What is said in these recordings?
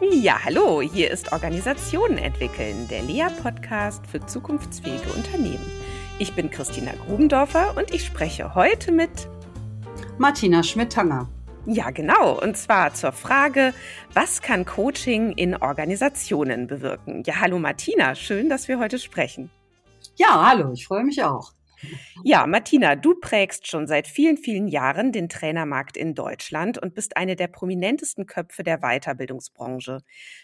Ja, hallo, hier ist Organisationen entwickeln, der Lea-Podcast für zukunftsfähige Unternehmen. Ich bin Christina Grubendorfer und ich spreche heute mit Martina Schmidt-Tanger. Ja, genau. Und zwar zur Frage, was kann Coaching in Organisationen bewirken? Ja, hallo Martina, schön, dass wir heute sprechen. Ja, hallo, ich freue mich auch. Ja, Martina, du prägst schon seit vielen, vielen Jahren den Trainermarkt in Deutschland und bist eine der prominentesten Köpfe der Weiterbildungsbranche.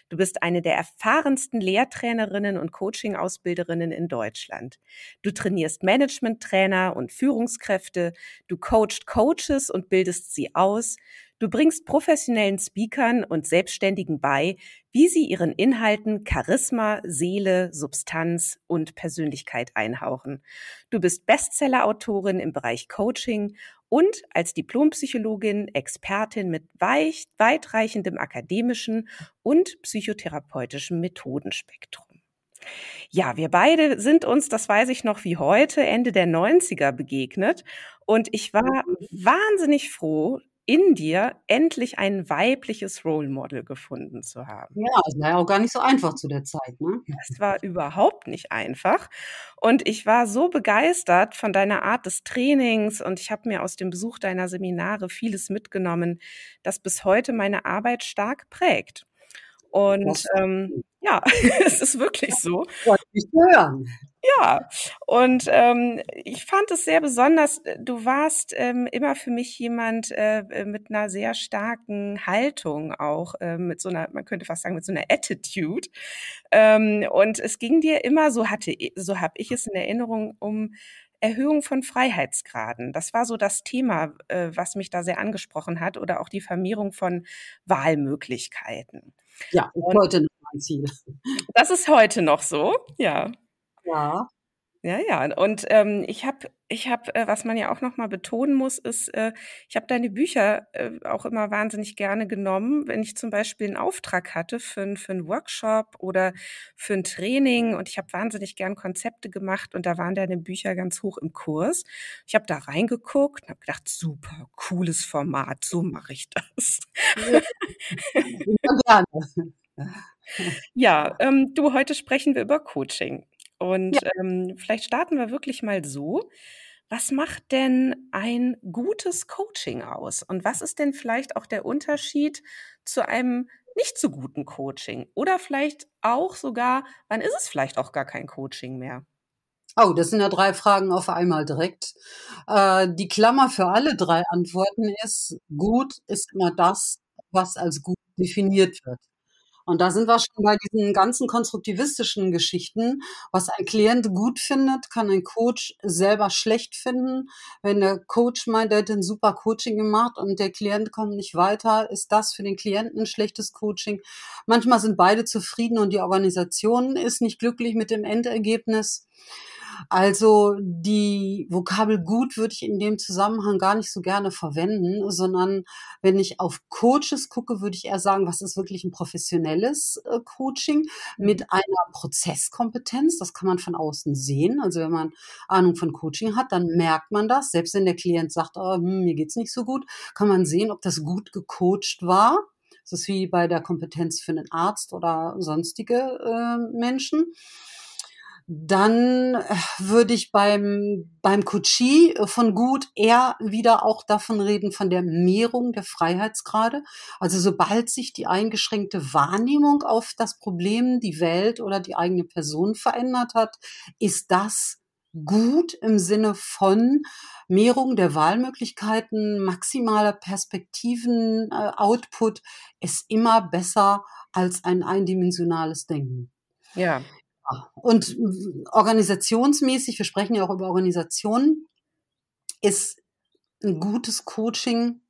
Du bist eine der erfahrensten Lehrtrainerinnen und Coaching-Ausbilderinnen in Deutschland. Du trainierst Management-Trainer und Führungskräfte, du coachst Coaches und bildest sie aus. Du bringst professionellen Speakern und Selbstständigen bei, wie sie ihren Inhalten Charisma, Seele, Substanz und Persönlichkeit einhauchen. Du bist Bestseller-Autorin im Bereich Coaching und als Diplompsychologin Expertin mit weit, weitreichendem akademischen und psychotherapeutischem Methodenspektrum. Ja, wir beide sind uns, das weiß ich noch wie heute, Ende der 90er begegnet. Und ich war wahnsinnig froh, in dir endlich ein weibliches Role Model gefunden zu haben. Ja, das war ja auch gar nicht so einfach zu der Zeit, ne? Es war überhaupt nicht einfach. Und ich war so begeistert von deiner Art des Trainings und ich habe mir aus dem Besuch deiner Seminare vieles mitgenommen, das bis heute meine Arbeit stark prägt. Und ähm, ja, es ist wirklich so. Freut mich zu hören. Ja, und ähm, ich fand es sehr besonders. Du warst ähm, immer für mich jemand äh, mit einer sehr starken Haltung, auch äh, mit so einer, man könnte fast sagen, mit so einer Attitude. Ähm, und es ging dir immer, so hatte, so habe ich es in Erinnerung, um Erhöhung von Freiheitsgraden. Das war so das Thema, äh, was mich da sehr angesprochen hat, oder auch die Vermehrung von Wahlmöglichkeiten. Ja, und heute noch mein Ziel. Das ist heute noch so, ja. Ja. Ja, ja. Und ähm, ich habe, ich habe, äh, was man ja auch noch mal betonen muss, ist, äh, ich habe deine Bücher äh, auch immer wahnsinnig gerne genommen, wenn ich zum Beispiel einen Auftrag hatte für, für einen Workshop oder für ein Training. Und ich habe wahnsinnig gern Konzepte gemacht und da waren deine Bücher ganz hoch im Kurs. Ich habe da reingeguckt und habe gedacht, super, cooles Format, so mache ich das. Ja, gerne. Ja, ähm, du, heute sprechen wir über Coaching. Und ja. ähm, vielleicht starten wir wirklich mal so. Was macht denn ein gutes Coaching aus? Und was ist denn vielleicht auch der Unterschied zu einem nicht so guten Coaching? Oder vielleicht auch sogar, wann ist es vielleicht auch gar kein Coaching mehr? Oh, das sind ja drei Fragen auf einmal direkt. Äh, die Klammer für alle drei Antworten ist, gut ist immer das, was als gut definiert wird. Und da sind wir schon bei diesen ganzen konstruktivistischen Geschichten. Was ein Klient gut findet, kann ein Coach selber schlecht finden. Wenn der Coach meint, er hat ein super Coaching gemacht und der Klient kommt nicht weiter, ist das für den Klienten schlechtes Coaching. Manchmal sind beide zufrieden und die Organisation ist nicht glücklich mit dem Endergebnis. Also die Vokabel gut würde ich in dem Zusammenhang gar nicht so gerne verwenden, sondern wenn ich auf Coaches gucke, würde ich eher sagen, was ist wirklich ein professionelles äh, Coaching mit mhm. einer Prozesskompetenz. Das kann man von außen sehen. Also wenn man Ahnung von Coaching hat, dann merkt man das. Selbst wenn der Klient sagt, oh, hm, mir geht's nicht so gut, kann man sehen, ob das gut gecoacht war. Das ist wie bei der Kompetenz für einen Arzt oder sonstige äh, Menschen. Dann äh, würde ich beim, beim Kutschi von gut eher wieder auch davon reden, von der Mehrung der Freiheitsgrade. Also sobald sich die eingeschränkte Wahrnehmung auf das Problem, die Welt oder die eigene Person verändert hat, ist das gut im Sinne von Mehrung der Wahlmöglichkeiten, maximaler Perspektiven, äh, Output ist immer besser als ein eindimensionales Denken. Ja. Und organisationsmäßig, wir sprechen ja auch über Organisationen, ist ein gutes Coaching,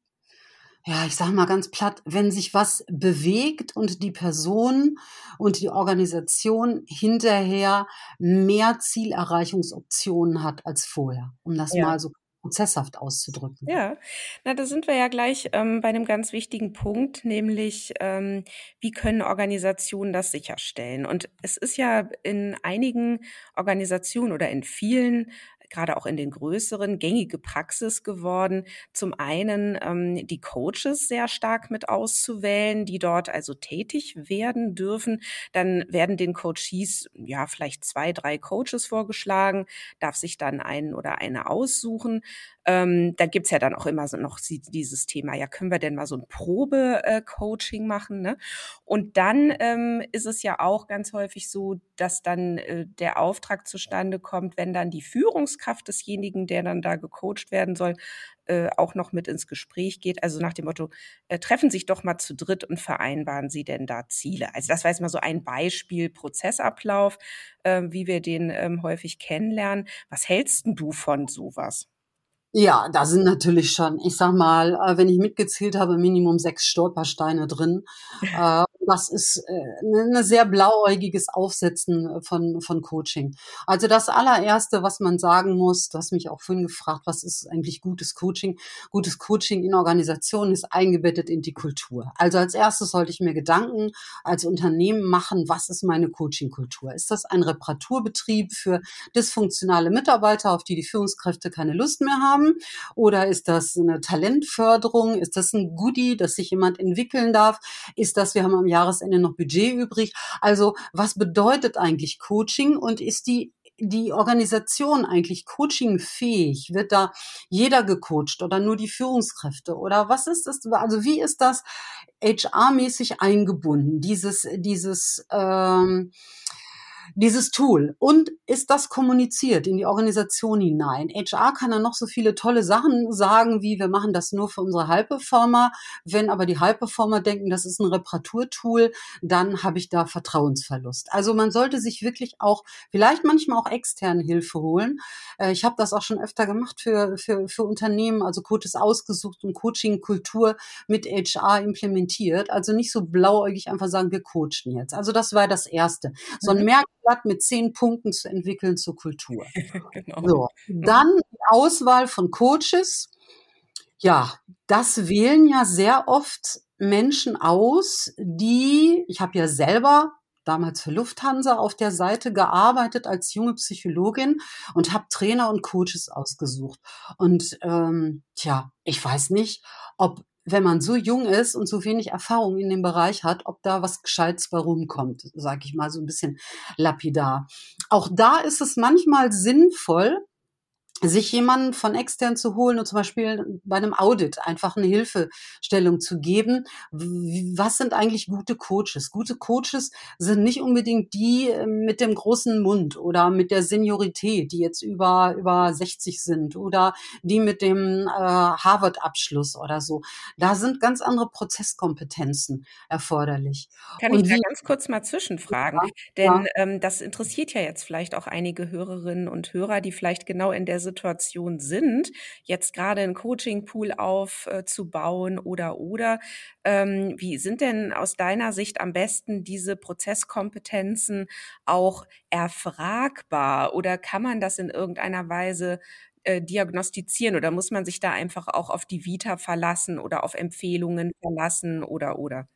ja, ich sage mal ganz platt, wenn sich was bewegt und die Person und die Organisation hinterher mehr Zielerreichungsoptionen hat als vorher, um das ja. mal so prozesshaft auszudrücken. Ja, na, da sind wir ja gleich ähm, bei einem ganz wichtigen Punkt, nämlich ähm, wie können Organisationen das sicherstellen? Und es ist ja in einigen Organisationen oder in vielen gerade auch in den größeren, gängige Praxis geworden. Zum einen ähm, die Coaches sehr stark mit auszuwählen, die dort also tätig werden dürfen. Dann werden den Coaches ja vielleicht zwei, drei Coaches vorgeschlagen, darf sich dann einen oder eine aussuchen. Ähm, da gibt's ja dann auch immer so noch dieses Thema, ja, können wir denn mal so ein Probe-Coaching machen? Ne? Und dann ähm, ist es ja auch ganz häufig so, dass dann äh, der Auftrag zustande kommt, wenn dann die Führungskraft desjenigen, der dann da gecoacht werden soll, äh, auch noch mit ins Gespräch geht. Also nach dem Motto, äh, treffen sich doch mal zu dritt und vereinbaren Sie denn da Ziele. Also das war jetzt mal so ein Beispiel Prozessablauf, äh, wie wir den ähm, häufig kennenlernen. Was hältst denn du von sowas? Ja, da sind natürlich schon, ich sag mal, äh, wenn ich mitgezählt habe, Minimum sechs Stolpersteine drin. Äh, das ist ein äh, ne sehr blauäugiges Aufsetzen von, von Coaching. Also das allererste, was man sagen muss, du hast mich auch vorhin gefragt, was ist eigentlich gutes Coaching? Gutes Coaching in Organisationen ist eingebettet in die Kultur. Also als erstes sollte ich mir Gedanken als Unternehmen machen, was ist meine Coaching-Kultur? Ist das ein Reparaturbetrieb für dysfunktionale Mitarbeiter, auf die die Führungskräfte keine Lust mehr haben? Oder ist das eine Talentförderung? Ist das ein Goodie, dass sich jemand entwickeln darf? Ist das, wir haben am Jahresende noch Budget übrig. Also was bedeutet eigentlich Coaching und ist die die Organisation eigentlich coachingfähig? Wird da jeder gecoacht oder nur die Führungskräfte? Oder was ist das? Also wie ist das HR-mäßig eingebunden? Dieses, dieses ähm, dieses Tool und ist das kommuniziert in die Organisation hinein. HR kann dann noch so viele tolle Sachen sagen, wie wir machen das nur für unsere High-Performer. Wenn aber die High-Performer denken, das ist ein Reparaturtool, dann habe ich da Vertrauensverlust. Also man sollte sich wirklich auch vielleicht manchmal auch externe Hilfe holen. Äh, ich habe das auch schon öfter gemacht für, für, für Unternehmen, also Coaches ausgesucht und Coaching-Kultur mit HR implementiert. Also nicht so blauäugig einfach sagen, wir coachen jetzt. Also das war das Erste. So ein mhm. Merk Blatt mit zehn Punkten zu entwickeln zur Kultur. genau. So, mhm. dann die Auswahl von Coaches. Ja, das wählen ja sehr oft Menschen aus, die, ich habe ja selber damals für Lufthansa auf der Seite gearbeitet als junge Psychologin und habe Trainer und Coaches ausgesucht. Und ähm, tja, ich weiß nicht, ob wenn man so jung ist und so wenig Erfahrung in dem Bereich hat, ob da was Gescheites bei rumkommt, sage ich mal so ein bisschen lapidar. Auch da ist es manchmal sinnvoll, sich jemanden von extern zu holen und zum Beispiel bei einem Audit einfach eine Hilfestellung zu geben. Was sind eigentlich gute Coaches? Gute Coaches sind nicht unbedingt die äh, mit dem großen Mund oder mit der Seniorität, die jetzt über, über 60 sind oder die mit dem äh, Harvard-Abschluss oder so. Da sind ganz andere Prozesskompetenzen erforderlich. Kann und ich da ganz kurz mal zwischenfragen? Ja, Denn ja. Ähm, das interessiert ja jetzt vielleicht auch einige Hörerinnen und Hörer, die vielleicht genau in der Situation Situation sind, jetzt gerade einen Coaching-Pool aufzubauen oder oder. Ähm, wie sind denn aus deiner Sicht am besten diese Prozesskompetenzen auch erfragbar oder kann man das in irgendeiner Weise äh, diagnostizieren oder muss man sich da einfach auch auf die Vita verlassen oder auf Empfehlungen verlassen oder oder?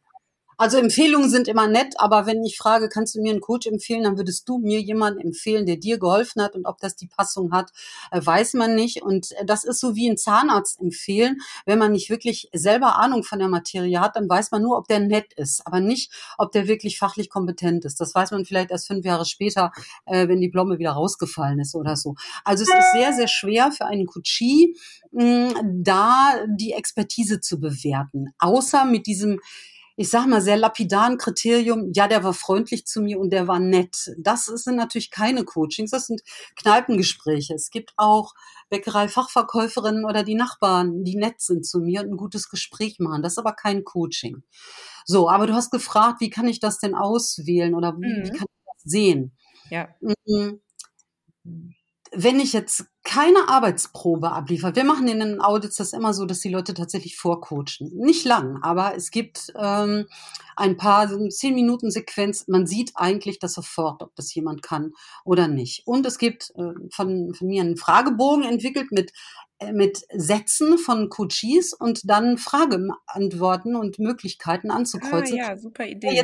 Also Empfehlungen sind immer nett, aber wenn ich frage, kannst du mir einen Coach empfehlen, dann würdest du mir jemanden empfehlen, der dir geholfen hat und ob das die Passung hat, äh, weiß man nicht. Und äh, das ist so wie ein Zahnarzt empfehlen. Wenn man nicht wirklich selber Ahnung von der Materie hat, dann weiß man nur, ob der nett ist, aber nicht, ob der wirklich fachlich kompetent ist. Das weiß man vielleicht erst fünf Jahre später, äh, wenn die Blomme wieder rausgefallen ist oder so. Also es ist sehr, sehr schwer für einen Coachie, da die Expertise zu bewerten, außer mit diesem ich sag mal, sehr lapidaren Kriterium, ja, der war freundlich zu mir und der war nett. Das sind natürlich keine Coachings, das sind Kneipengespräche. Es gibt auch Bäckerei-Fachverkäuferinnen oder die Nachbarn, die nett sind zu mir und ein gutes Gespräch machen. Das ist aber kein Coaching. So, aber du hast gefragt, wie kann ich das denn auswählen oder wie, mhm. wie kann ich das sehen? Ja. Mhm wenn ich jetzt keine Arbeitsprobe abliefere, wir machen in den Audits das immer so, dass die Leute tatsächlich vorcoachen. Nicht lang, aber es gibt ähm, ein paar zehn Minuten Sequenz. Man sieht eigentlich das sofort, ob das jemand kann oder nicht. Und es gibt äh, von, von mir einen Fragebogen entwickelt mit äh, mit Sätzen von Coaches und dann Frageantworten und Möglichkeiten anzukreuzen. Ah, ja, super Idee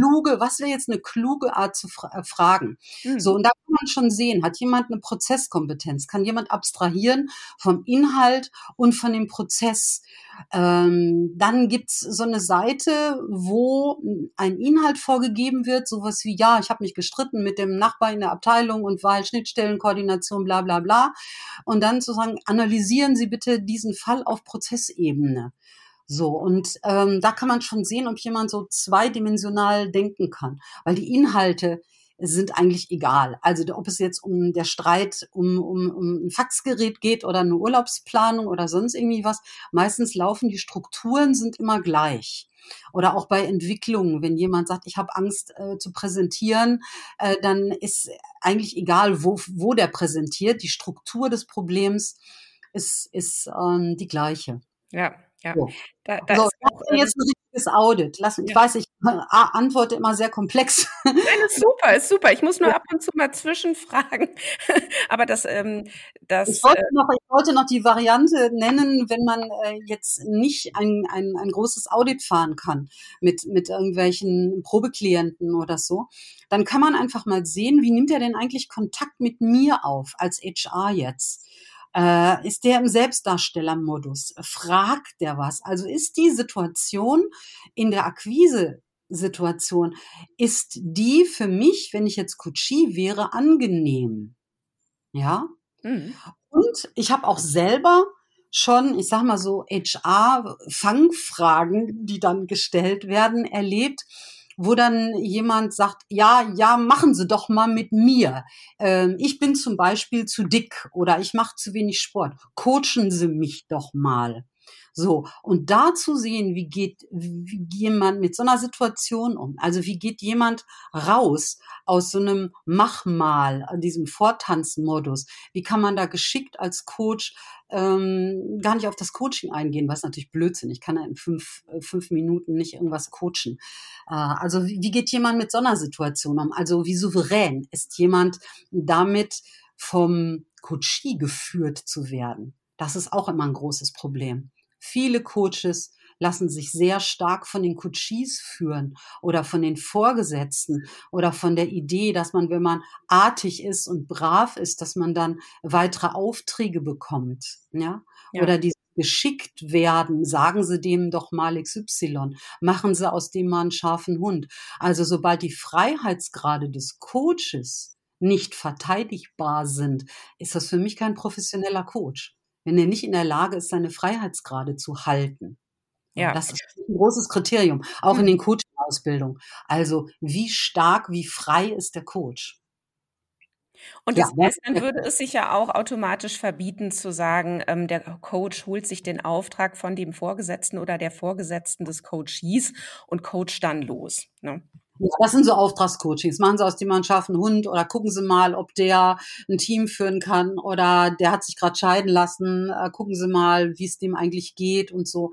kluge, was wäre jetzt eine kluge Art zu fra äh, fragen? Mhm. So, und da kann man schon sehen, hat jemand eine Prozesskompetenz? Kann jemand abstrahieren vom Inhalt und von dem Prozess? Ähm, dann gibt's so eine Seite, wo ein Inhalt vorgegeben wird, sowas wie, ja, ich habe mich gestritten mit dem Nachbar in der Abteilung und Wahl, Schnittstellenkoordination, bla bla bla. Und dann zu sagen, analysieren Sie bitte diesen Fall auf Prozessebene. So, und ähm, da kann man schon sehen, ob jemand so zweidimensional denken kann, weil die Inhalte sind eigentlich egal. Also ob es jetzt um der Streit um, um, um ein Faxgerät geht oder eine Urlaubsplanung oder sonst irgendwie was, meistens laufen die Strukturen sind immer gleich. Oder auch bei Entwicklungen, wenn jemand sagt, ich habe Angst äh, zu präsentieren, äh, dann ist eigentlich egal, wo, wo der präsentiert. Die Struktur des Problems ist, ist ähm, die gleiche. Ja, ja. So. Da, da so, ist jetzt ein richtiges Audit. Lass, ich weiß, ich antworte immer sehr komplex. Nein, ist super, ist super. Ich muss nur ja. ab und zu mal zwischenfragen. Aber das, ähm, das. Ich wollte, äh noch, ich wollte noch die Variante nennen, wenn man äh, jetzt nicht ein, ein, ein großes Audit fahren kann mit, mit irgendwelchen Probeklienten oder so, dann kann man einfach mal sehen, wie nimmt er denn eigentlich Kontakt mit mir auf als HR jetzt? Äh, ist der im Selbstdarstellermodus? Fragt der was? Also ist die Situation in der Akquise Situation, ist die für mich, wenn ich jetzt Coachie wäre, angenehm? Ja? Mhm. Und ich habe auch selber schon, ich sag mal so, HR-Fangfragen, die dann gestellt werden, erlebt, wo dann jemand sagt, ja, ja, machen Sie doch mal mit mir. Ähm, ich bin zum Beispiel zu dick oder ich mache zu wenig Sport. Coachen Sie mich doch mal. So, und da zu sehen, wie geht wie jemand mit so einer Situation um? Also wie geht jemand raus aus so einem Mach mal, diesem Vortanzmodus? Wie kann man da geschickt als Coach ähm, gar nicht auf das Coaching eingehen, was natürlich Blödsinn. Ich kann ja in fünf, äh, fünf Minuten nicht irgendwas coachen. Äh, also wie, wie geht jemand mit so einer Situation um? Also wie souverän ist jemand damit vom Coachie geführt zu werden? Das ist auch immer ein großes Problem. Viele Coaches lassen sich sehr stark von den Coaches führen oder von den Vorgesetzten oder von der Idee, dass man, wenn man artig ist und brav ist, dass man dann weitere Aufträge bekommt, ja, ja. oder die geschickt werden, sagen Sie dem doch mal XY, machen Sie aus dem mal einen scharfen Hund. Also sobald die Freiheitsgrade des Coaches nicht verteidigbar sind, ist das für mich kein professioneller Coach wenn er nicht in der Lage ist, seine Freiheitsgrade zu halten. Ja. Das ist ein großes Kriterium, auch mhm. in den Coaching-Ausbildungen. Also wie stark, wie frei ist der Coach? Und das ja, heißt, dann würde es sich ja auch automatisch verbieten zu sagen, ähm, der Coach holt sich den Auftrag von dem Vorgesetzten oder der Vorgesetzten des Coaches und coacht dann los. Ne? Das sind so Auftragscoachings. Machen Sie aus dem Mannschaft einen Hund oder gucken Sie mal, ob der ein Team führen kann oder der hat sich gerade scheiden lassen. Äh, gucken Sie mal, wie es dem eigentlich geht und so.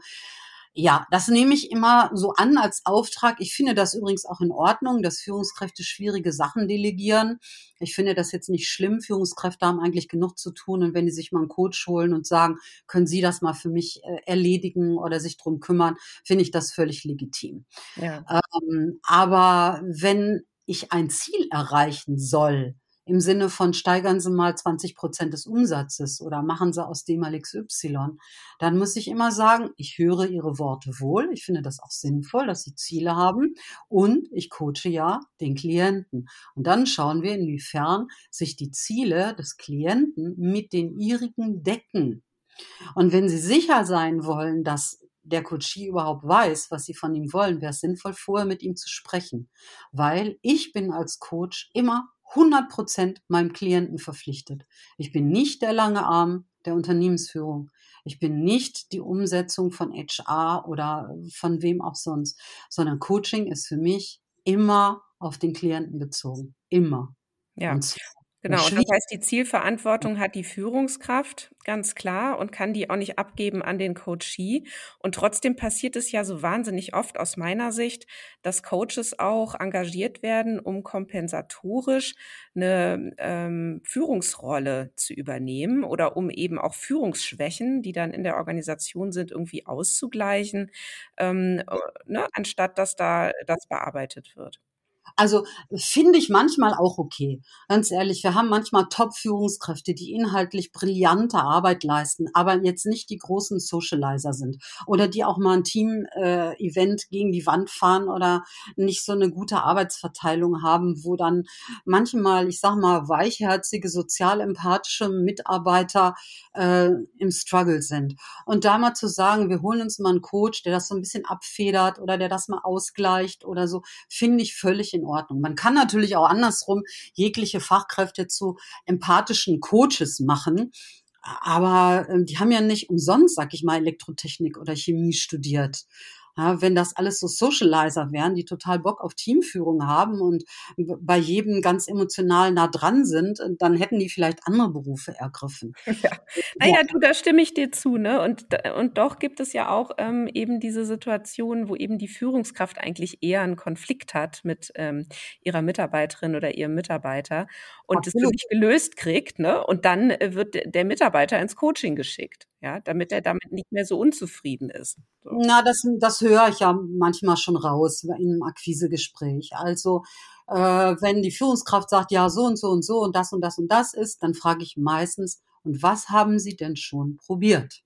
Ja, das nehme ich immer so an als Auftrag. Ich finde das übrigens auch in Ordnung, dass Führungskräfte schwierige Sachen delegieren. Ich finde das jetzt nicht schlimm. Führungskräfte haben eigentlich genug zu tun. Und wenn die sich mal einen Coach holen und sagen, können Sie das mal für mich äh, erledigen oder sich drum kümmern, finde ich das völlig legitim. Ja. Ähm, aber wenn ich ein Ziel erreichen soll, im Sinne von steigern Sie mal 20 Prozent des Umsatzes oder machen Sie aus dem mal XY, dann muss ich immer sagen, ich höre Ihre Worte wohl. Ich finde das auch sinnvoll, dass Sie Ziele haben und ich coache ja den Klienten. Und dann schauen wir, inwiefern sich die Ziele des Klienten mit den ihrigen decken. Und wenn Sie sicher sein wollen, dass der Coachie überhaupt weiß, was sie von ihm wollen, wäre es sinnvoll, vorher mit ihm zu sprechen. Weil ich bin als Coach immer 100 Prozent meinem Klienten verpflichtet. Ich bin nicht der lange Arm der Unternehmensführung. Ich bin nicht die Umsetzung von HR oder von wem auch sonst, sondern Coaching ist für mich immer auf den Klienten bezogen. Immer. Ja. Genau, und das heißt, die Zielverantwortung hat die Führungskraft, ganz klar, und kann die auch nicht abgeben an den Coachee. Und trotzdem passiert es ja so wahnsinnig oft aus meiner Sicht, dass Coaches auch engagiert werden, um kompensatorisch eine ähm, Führungsrolle zu übernehmen oder um eben auch Führungsschwächen, die dann in der Organisation sind, irgendwie auszugleichen, ähm, äh, ne, anstatt dass da das bearbeitet wird. Also finde ich manchmal auch okay. Ganz ehrlich, wir haben manchmal Top-Führungskräfte, die inhaltlich brillante Arbeit leisten, aber jetzt nicht die großen Socializer sind oder die auch mal ein Team-Event äh, gegen die Wand fahren oder nicht so eine gute Arbeitsverteilung haben, wo dann manchmal, ich sag mal, weichherzige, sozial-empathische Mitarbeiter äh, im Struggle sind. Und da mal zu sagen, wir holen uns mal einen Coach, der das so ein bisschen abfedert oder der das mal ausgleicht oder so, finde ich völlig in Ordnung. Man kann natürlich auch andersrum jegliche Fachkräfte zu empathischen Coaches machen. Aber äh, die haben ja nicht umsonst, sag ich mal, Elektrotechnik oder Chemie studiert. Ja, wenn das alles so Socializer wären, die total Bock auf Teamführung haben und bei jedem ganz emotional nah dran sind, dann hätten die vielleicht andere Berufe ergriffen. Ja. Naja, du, da stimme ich dir zu, ne? Und, und doch gibt es ja auch ähm, eben diese Situation, wo eben die Führungskraft eigentlich eher einen Konflikt hat mit ähm, ihrer Mitarbeiterin oder ihrem Mitarbeiter und Absolut. das nicht gelöst kriegt, ne? Und dann äh, wird der Mitarbeiter ins Coaching geschickt ja, damit er damit nicht mehr so unzufrieden ist. So. Na, das, das höre ich ja manchmal schon raus in einem Akquisegespräch. Also, äh, wenn die Führungskraft sagt, ja, so und so und so und das und das und das ist, dann frage ich meistens, und was haben Sie denn schon probiert?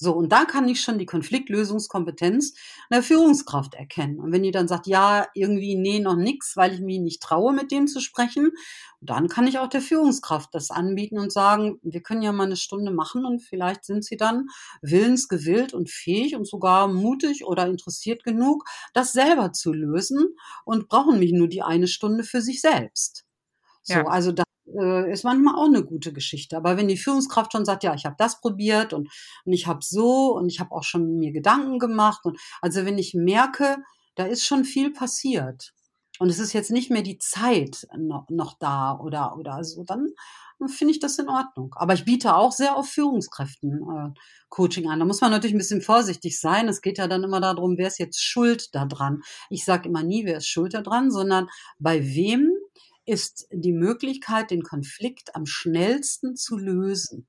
So, und da kann ich schon die Konfliktlösungskompetenz der Führungskraft erkennen. Und wenn die dann sagt, ja, irgendwie, nee, noch nix, weil ich mich nicht traue, mit dem zu sprechen, dann kann ich auch der Führungskraft das anbieten und sagen, wir können ja mal eine Stunde machen und vielleicht sind sie dann willensgewillt und fähig und sogar mutig oder interessiert genug, das selber zu lösen und brauchen mich nur die eine Stunde für sich selbst. So, ja. also das äh, ist manchmal auch eine gute Geschichte. Aber wenn die Führungskraft schon sagt, ja, ich habe das probiert und, und ich habe so und ich habe auch schon mir Gedanken gemacht und also wenn ich merke, da ist schon viel passiert und es ist jetzt nicht mehr die Zeit noch, noch da oder oder so, dann finde ich das in Ordnung. Aber ich biete auch sehr auf Führungskräften äh, Coaching an. Da muss man natürlich ein bisschen vorsichtig sein. Es geht ja dann immer darum, wer ist jetzt schuld daran. Ich sage immer nie, wer ist schuld daran, sondern bei wem ist die Möglichkeit, den Konflikt am schnellsten zu lösen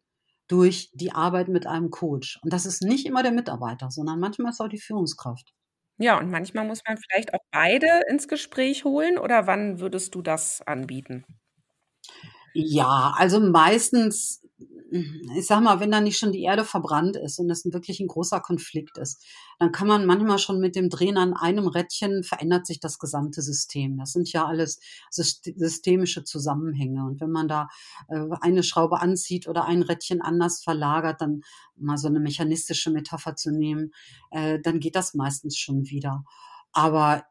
durch die Arbeit mit einem Coach. Und das ist nicht immer der Mitarbeiter, sondern manchmal ist auch die Führungskraft. Ja, und manchmal muss man vielleicht auch beide ins Gespräch holen oder wann würdest du das anbieten? Ja, also meistens ich sag mal, wenn da nicht schon die Erde verbrannt ist und es wirklich ein großer Konflikt ist, dann kann man manchmal schon mit dem Drehen an einem Rädchen verändert sich das gesamte System. Das sind ja alles systemische Zusammenhänge. Und wenn man da äh, eine Schraube anzieht oder ein Rädchen anders verlagert, dann mal so eine mechanistische Metapher zu nehmen, äh, dann geht das meistens schon wieder. Aber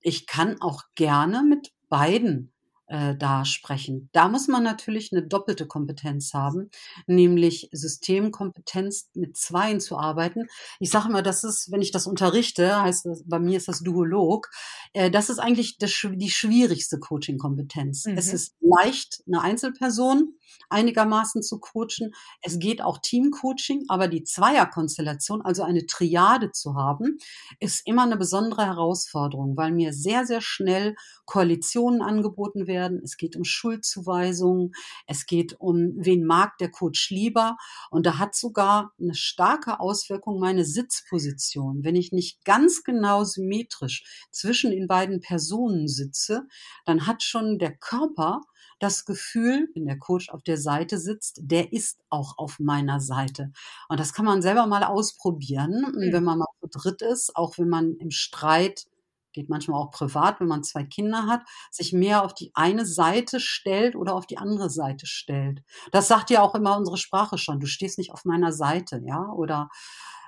ich kann auch gerne mit beiden äh, da sprechen. Da muss man natürlich eine doppelte Kompetenz haben, nämlich Systemkompetenz mit Zweien zu arbeiten. Ich sage immer, das ist, wenn ich das unterrichte, heißt das, bei mir ist das Duolog, äh, das ist eigentlich das, die schwierigste Coaching-Kompetenz. Mhm. Es ist leicht, eine Einzelperson einigermaßen zu coachen. Es geht auch Teamcoaching, aber die Zweierkonstellation, also eine Triade zu haben, ist immer eine besondere Herausforderung, weil mir sehr, sehr schnell Koalitionen angeboten werden. Es geht um Schuldzuweisungen. Es geht um, wen mag der Coach lieber. Und da hat sogar eine starke Auswirkung meine Sitzposition. Wenn ich nicht ganz genau symmetrisch zwischen den beiden Personen sitze, dann hat schon der Körper das Gefühl, wenn der Coach auf der Seite sitzt, der ist auch auf meiner Seite. Und das kann man selber mal ausprobieren, mhm. wenn man mal zu dritt ist, auch wenn man im Streit geht manchmal auch privat, wenn man zwei Kinder hat, sich mehr auf die eine Seite stellt oder auf die andere Seite stellt. Das sagt ja auch immer unsere Sprache schon. Du stehst nicht auf meiner Seite, ja, oder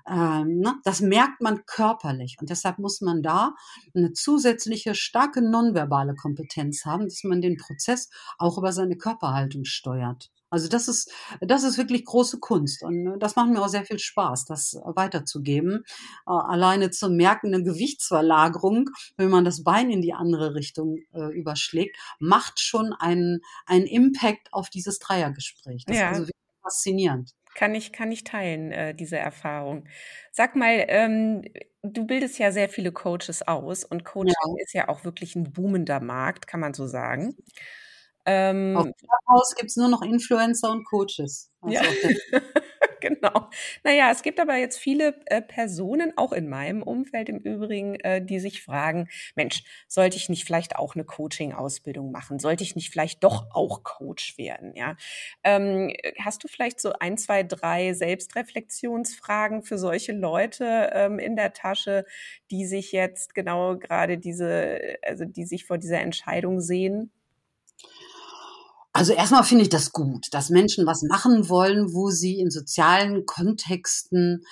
ähm, ne? Das merkt man körperlich und deshalb muss man da eine zusätzliche starke nonverbale Kompetenz haben, dass man den Prozess auch über seine Körperhaltung steuert. Also das ist, das ist wirklich große Kunst und äh, das macht mir auch sehr viel Spaß, das weiterzugeben. Äh, alleine zu merken, eine Gewichtsverlagerung, wenn man das Bein in die andere Richtung äh, überschlägt, macht schon einen, einen Impact auf dieses Dreiergespräch. Das ja. ist also wirklich faszinierend. Kann ich, kann ich teilen, äh, diese Erfahrung. Sag mal, ähm, du bildest ja sehr viele Coaches aus und Coaching ja. ist ja auch wirklich ein boomender Markt, kann man so sagen. Ähm, Auf Clubhouse gibt es nur noch Influencer und Coaches. Also ja. genau. Naja, es gibt aber jetzt viele äh, Personen, auch in meinem Umfeld im Übrigen, äh, die sich fragen, Mensch, sollte ich nicht vielleicht auch eine Coaching-Ausbildung machen? Sollte ich nicht vielleicht doch auch Coach werden? Ja. Ähm, hast du vielleicht so ein, zwei, drei Selbstreflexionsfragen für solche Leute ähm, in der Tasche, die sich jetzt genau gerade diese, also die sich vor dieser Entscheidung sehen? Also erstmal finde ich das gut, dass Menschen was machen wollen, wo sie in sozialen Kontexten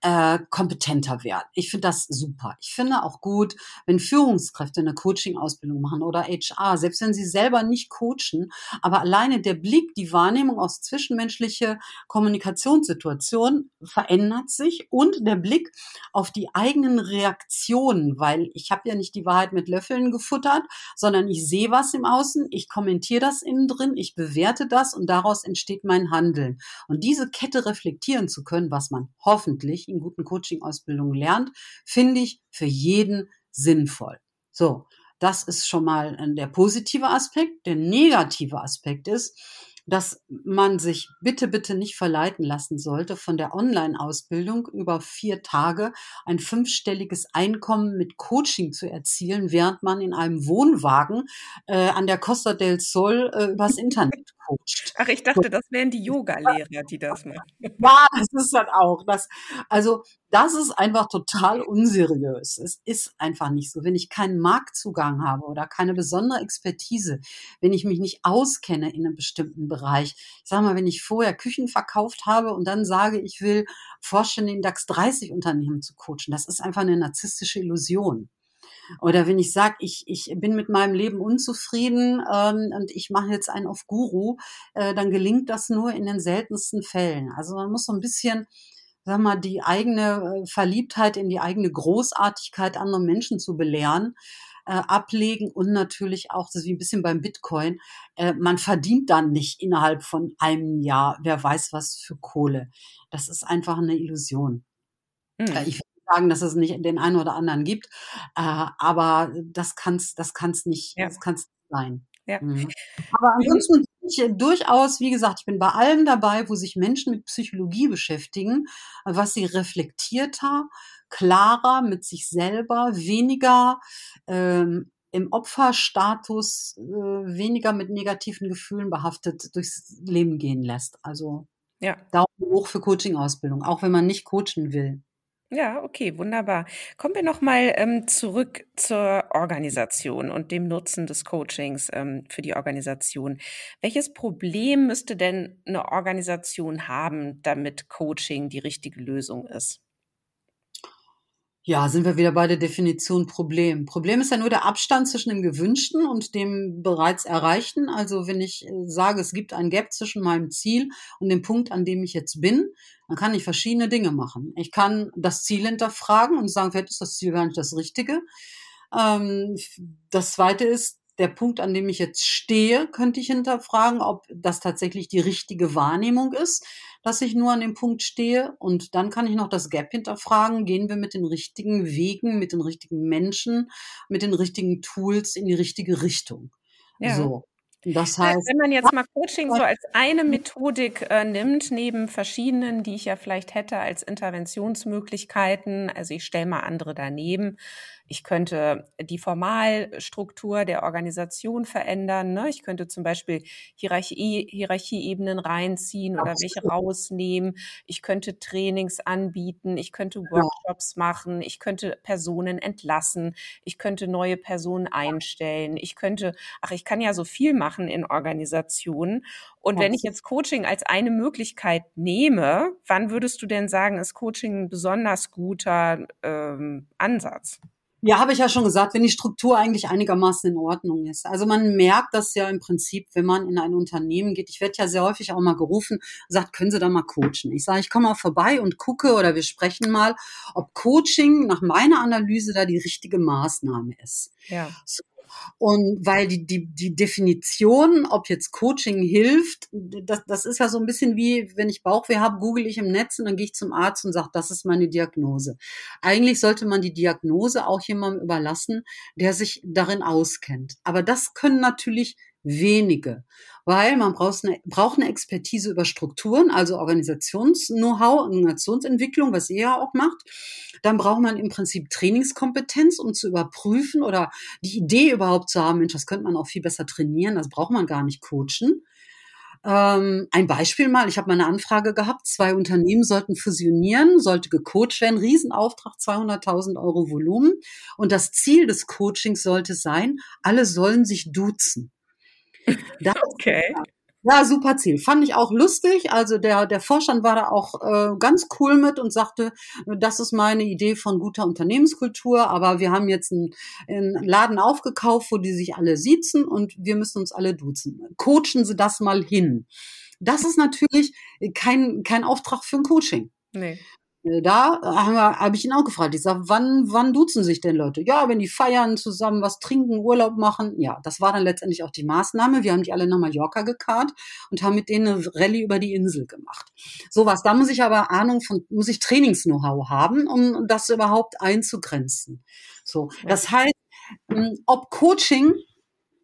äh, kompetenter werden. Ich finde das super. Ich finde auch gut, wenn Führungskräfte eine Coaching-Ausbildung machen oder HR, selbst wenn sie selber nicht coachen, aber alleine der Blick, die Wahrnehmung aus zwischenmenschliche Kommunikationssituationen verändert sich und der Blick auf die eigenen Reaktionen, weil ich habe ja nicht die Wahrheit mit Löffeln gefuttert, sondern ich sehe was im Außen, ich kommentiere das innen drin drin, ich bewerte das und daraus entsteht mein Handeln. Und diese Kette reflektieren zu können, was man hoffentlich in guten Coaching-Ausbildungen lernt, finde ich für jeden sinnvoll. So, das ist schon mal der positive Aspekt. Der negative Aspekt ist, dass man sich bitte, bitte nicht verleiten lassen sollte, von der Online-Ausbildung über vier Tage ein fünfstelliges Einkommen mit Coaching zu erzielen, während man in einem Wohnwagen äh, an der Costa del Sol äh, übers Internet coacht. Ach, ich dachte, das wären die Yoga-Lehrer, die das machen. Ja, das ist dann auch. Das, also, das ist einfach total unseriös. Es ist einfach nicht so. Wenn ich keinen Marktzugang habe oder keine besondere Expertise, wenn ich mich nicht auskenne in einem bestimmten Bereich. Ich sage mal, wenn ich vorher Küchen verkauft habe und dann sage, ich will forschen, in DAX 30 Unternehmen zu coachen, das ist einfach eine narzisstische Illusion. Oder wenn ich sage, ich, ich bin mit meinem Leben unzufrieden ähm, und ich mache jetzt einen auf Guru, äh, dann gelingt das nur in den seltensten Fällen. Also man muss so ein bisschen sag mal, die eigene äh, Verliebtheit in die eigene Großartigkeit anderer Menschen zu belehren, äh, ablegen und natürlich auch, das ist wie ein bisschen beim Bitcoin, äh, man verdient dann nicht innerhalb von einem Jahr, wer weiß was für Kohle. Das ist einfach eine Illusion. Mhm. Ich sagen, dass es nicht den einen oder anderen gibt, äh, aber das kann es das kann's nicht, ja. das kann's sein. Ja. Mhm. Aber ansonsten ich durchaus, wie gesagt, ich bin bei allem dabei, wo sich Menschen mit Psychologie beschäftigen, was sie reflektierter, klarer mit sich selber, weniger ähm, im Opferstatus, äh, weniger mit negativen Gefühlen behaftet durchs Leben gehen lässt. Also ja. Daumen hoch für Coaching-Ausbildung, auch wenn man nicht coachen will. Ja, okay, wunderbar. Kommen wir nochmal ähm, zurück zur Organisation und dem Nutzen des Coachings ähm, für die Organisation. Welches Problem müsste denn eine Organisation haben, damit Coaching die richtige Lösung ist? Ja, sind wir wieder bei der Definition Problem. Problem ist ja nur der Abstand zwischen dem Gewünschten und dem bereits Erreichten. Also wenn ich äh, sage, es gibt ein Gap zwischen meinem Ziel und dem Punkt, an dem ich jetzt bin, dann kann ich verschiedene Dinge machen. Ich kann das Ziel hinterfragen und sagen, vielleicht ist das Ziel gar nicht das Richtige. Ähm, das zweite ist, der Punkt, an dem ich jetzt stehe, könnte ich hinterfragen, ob das tatsächlich die richtige Wahrnehmung ist, dass ich nur an dem Punkt stehe. Und dann kann ich noch das Gap hinterfragen. Gehen wir mit den richtigen Wegen, mit den richtigen Menschen, mit den richtigen Tools in die richtige Richtung? Ja. So. Das heißt, wenn man jetzt mal Coaching so als eine Methodik äh, nimmt, neben verschiedenen, die ich ja vielleicht hätte als Interventionsmöglichkeiten, also ich stelle mal andere daneben, ich könnte die Formalstruktur der Organisation verändern. Ne? Ich könnte zum Beispiel Hierarchie, Hierarchieebenen reinziehen oder welche rausnehmen. Ich könnte Trainings anbieten. Ich könnte Workshops machen. Ich könnte Personen entlassen. Ich könnte neue Personen einstellen. Ich könnte, ach, ich kann ja so viel machen in Organisationen. Und wenn ich jetzt Coaching als eine Möglichkeit nehme, wann würdest du denn sagen, ist Coaching ein besonders guter ähm, Ansatz? Ja, habe ich ja schon gesagt, wenn die Struktur eigentlich einigermaßen in Ordnung ist. Also man merkt das ja im Prinzip, wenn man in ein Unternehmen geht. Ich werde ja sehr häufig auch mal gerufen, sagt, können Sie da mal coachen? Ich sage, ich komme mal vorbei und gucke oder wir sprechen mal, ob Coaching nach meiner Analyse da die richtige Maßnahme ist. Ja. So, und weil die, die, die Definition, ob jetzt Coaching hilft, das, das ist ja so ein bisschen wie, wenn ich Bauchweh habe, google ich im Netz und dann gehe ich zum Arzt und sage, das ist meine Diagnose. Eigentlich sollte man die Diagnose auch jemandem überlassen, der sich darin auskennt. Aber das können natürlich wenige, weil man braucht eine, braucht eine Expertise über Strukturen, also Organisations-Know-how, Organisationsentwicklung, was ihr ja auch macht. Dann braucht man im Prinzip Trainingskompetenz, um zu überprüfen oder die Idee überhaupt zu haben, Mensch, das könnte man auch viel besser trainieren, das braucht man gar nicht coachen. Ähm, ein Beispiel mal, ich habe mal eine Anfrage gehabt, zwei Unternehmen sollten fusionieren, sollte gecoacht werden, Riesenauftrag, 200.000 Euro Volumen. Und das Ziel des Coachings sollte sein, alle sollen sich duzen. Das, okay. Ja, super Ziel. Fand ich auch lustig. Also der, der Vorstand war da auch äh, ganz cool mit und sagte, das ist meine Idee von guter Unternehmenskultur, aber wir haben jetzt einen, einen Laden aufgekauft, wo die sich alle siezen und wir müssen uns alle duzen. Coachen Sie das mal hin. Das ist natürlich kein, kein Auftrag für ein Coaching. Nee. Äh, da habe hab ich ihn auch gefragt. Ich sage, wann, wann duzen sich denn Leute? Ja, wenn die feiern, zusammen was trinken, Urlaub machen. Ja, das war dann letztendlich auch die Maßnahme. Wir haben die alle nach Mallorca gekarrt und haben mit denen eine Rallye über die Insel gemacht. Sowas. Da muss ich aber Ahnung von, muss ich Trainings-Know-how haben, um das überhaupt einzugrenzen. So. Das heißt, hm, ob Coaching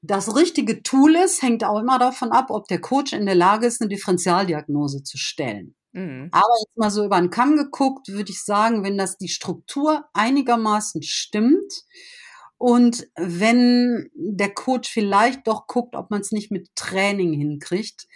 das richtige Tool ist, hängt auch immer davon ab, ob der Coach in der Lage ist, eine Differentialdiagnose zu stellen. Mhm. Aber jetzt mal so über den Kamm geguckt, würde ich sagen, wenn das die Struktur einigermaßen stimmt und wenn der Coach vielleicht doch guckt, ob man es nicht mit Training hinkriegt,